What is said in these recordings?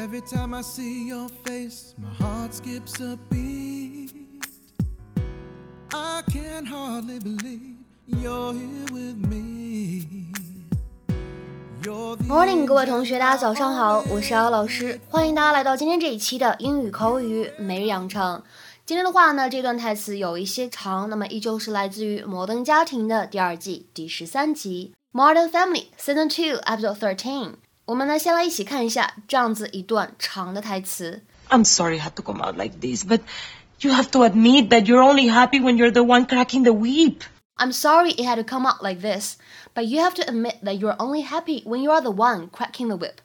Every time I see your face, my heart skips a beat. I can hardly believe you're here with me. Morning，各位同学，大家早上好，我是姚老师，欢迎大家来到今天这一期的英语口语每日养成。今天的话呢，这段台词有一些长，那么依旧是来自于《摩登家庭》的第二季第十三集《Modern Family》Season Two Episode Thirteen。我们呢，先来一起看一下这样子一段长的台词。 I'm sorry it had to come out like this, but you have to admit that you're only happy when you're the one cracking the whip. I'm sorry it had to come out like this, but you have to admit that you're only happy when you are the one cracking the whip.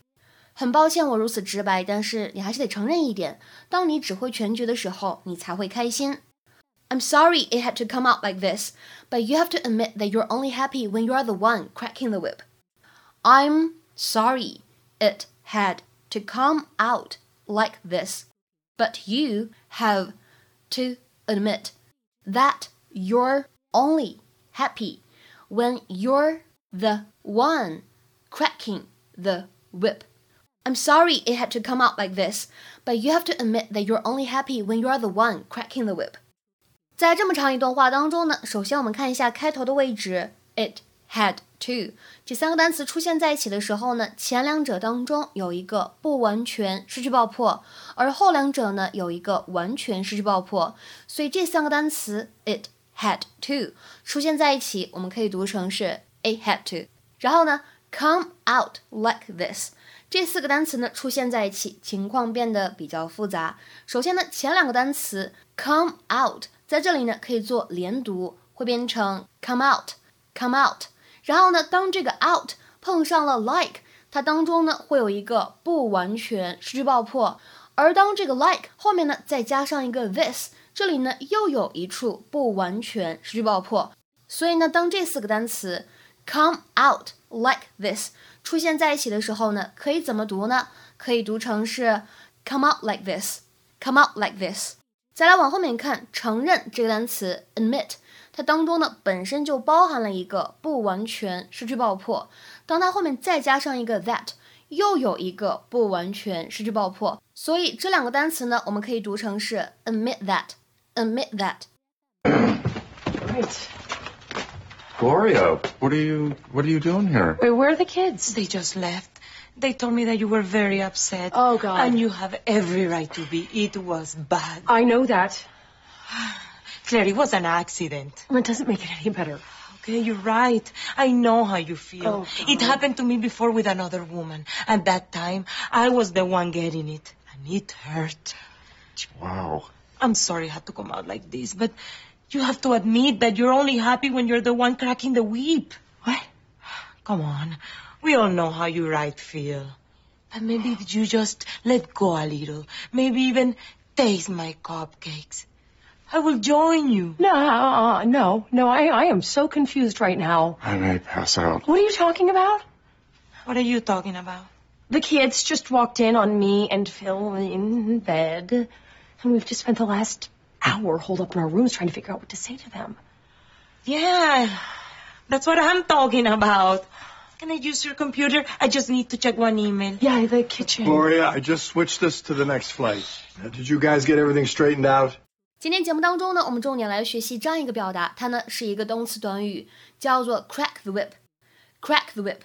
很抱歉我如此直白，但是你还是得承认一点，当你指挥全局的时候，你才会开心。I'm sorry it had to come out like this, but you have to admit that you're only happy when you are the one cracking the whip. I'm sorry it had to come out like this, but you have to admit that you're only happy when you're the one cracking the whip. I'm sorry it had to come out like this, but you have to admit that you're only happy when you are the one cracking the whip. 在这么长一段话当中呢，首先我们看一下开头的位置，it had to 这三个单词出现在一起的时候呢，前两者当中有一个不完全失去爆破，而后两者呢有一个完全失去爆破，所以这三个单词 it had to 出现在一起，我们可以读成是 it had to。然后呢，come out like this。这四个单词呢出现在一起，情况变得比较复杂。首先呢，前两个单词 come out 在这里呢可以做连读，会变成 come out，come out。然后呢，当这个 out 碰上了 like，它当中呢会有一个不完全失去爆破，而当这个 like 后面呢再加上一个 this，这里呢又有一处不完全失去爆破。所以呢，当这四个单词 come out like this 出现在一起的时候呢，可以怎么读呢？可以读成是 come out like this，come out like this。再来往后面看，承认这个单词 admit，它当中呢本身就包含了一个不完全失去爆破，当它后面再加上一个 that，又有一个不完全失去爆破，所以这两个单词呢，我们可以读成是 admit that，admit that。Right. Gloria, what are you what are you doing here? Wait, where are the kids? They just left. They told me that you were very upset. Oh, God. And you have every right to be. It was bad. I know that. Claire, it was an accident. It doesn't make it any better. Okay, you're right. I know how you feel. Oh, it happened to me before with another woman. And that time, I was the one getting it. And it hurt. Wow. I'm sorry it had to come out like this, but you have to admit that you're only happy when you're the one cracking the whip. What? Come on. We all know how you right feel. But maybe if you just let go a little, maybe even taste my cupcakes. I will join you. No, uh, no, no. I, I am so confused right now. I may pass out. What are you talking about? What are you talking about? The kids just walked in on me and Phil in bed, and we've just spent the last hour holed up in our rooms trying to figure out what to say to them. Yeah, that's what I'm talking about. Can I use your computer? I just need to check one email. Yeah, the kitchen. Gloria, I just switched this to the next flight. Now, did you guys get everything straightened out? 今天节目当中呢，我们重点来学习这样一个表达，它呢是一个动词短语，叫做 crack the whip。crack the whip，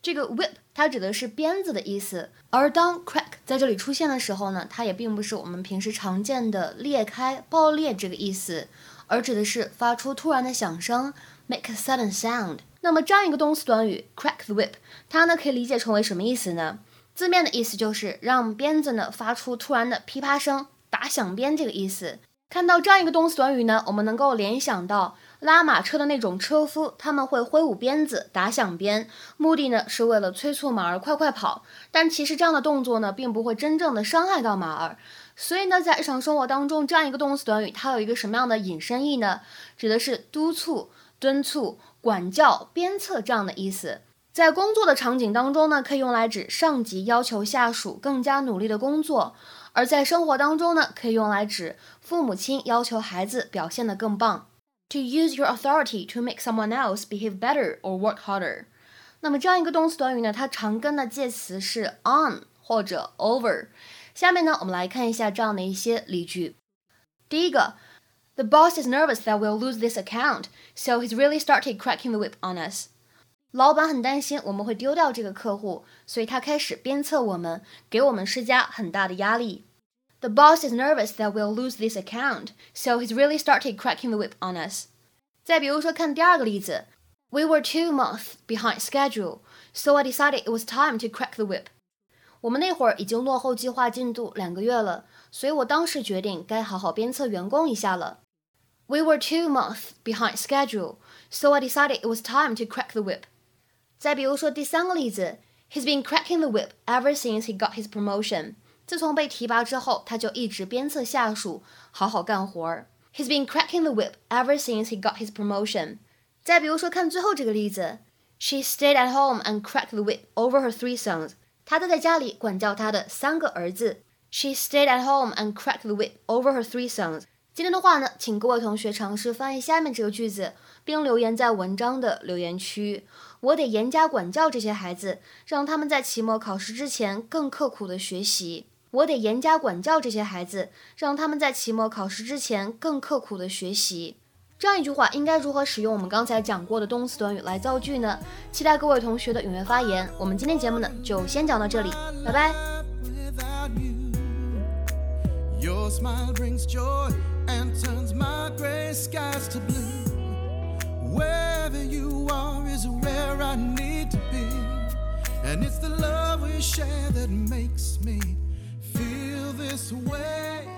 这个 whip 它指的是鞭子的意思，而当 crack 在这里出现的时候呢，它也并不是我们平时常见的裂开、爆裂这个意思，而指的是发出突然的响声，make a sudden sound。 那么这样一个动词短语 crack the whip，它呢可以理解成为什么意思呢？字面的意思就是让鞭子呢发出突然的噼啪声，打响鞭这个意思。看到这样一个动词短语呢，我们能够联想到拉马车的那种车夫，他们会挥舞鞭子、打响鞭，目的呢是为了催促马儿快快跑。但其实这样的动作呢，并不会真正的伤害到马儿。所以呢，在日常生活当中，这样一个动词短语，它有一个什么样的引申义呢？指的是督促、敦促、管教、鞭策这样的意思。在工作的场景当中呢，可以用来指上级要求下属更加努力的工作；而在生活当中呢，可以用来指父母亲要求孩子表现得更棒。To use your authority to make someone else behave better or work harder。那么这样一个动词短语呢，它常跟的介词是 on 或者 over。下面呢，我们来看一下这样的一些例句。第一个 ，The boss is nervous that we'll lose this account, so he's really started cracking the whip on us. 老板很担心我们会丢掉这个客户，所以他开始鞭策我们，给我们施加很大的压力。The boss is nervous that we'll lose this account, so he's really started cracking the whip on us. 再比如说，看第二个例子，We were two months behind schedule, so I decided it was time to crack the whip. 我们那会儿已经落后计划进度两个月了，所以我当时决定该好好鞭策员工一下了。 We were two months behind schedule, so I decided it was time to crack the whip. 再比如说第三个例子，He's been cracking the whip ever since he got his promotion. 自从被提拔之后，他就一直鞭策下属好好干活儿。He's been cracking the whip ever since he got his promotion. 再比如说，看最后这个例子，She stayed at home and cracked the whip over her three sons. 她都在家里管教她的三个儿子。She stayed at home and cracked the whip over her three sons. 今天的话呢，请各位同学尝试翻译下面这个句子，并留言在文章的留言区。我得严加管教这些孩子，让他们在期末考试之前更刻苦的学习。我得严加管教这些孩子，让他们在期末考试之前更刻苦的学习。这样一句话应该如何使用我们刚才讲过的动词短语来造句呢？期待各位同学的踊跃发言。我们今天节目呢就先讲到这里，拜拜。Your smile brings joy and turns my gray skies to blue. Wherever you are is where I need to be. And it's the love we share that makes me feel this way.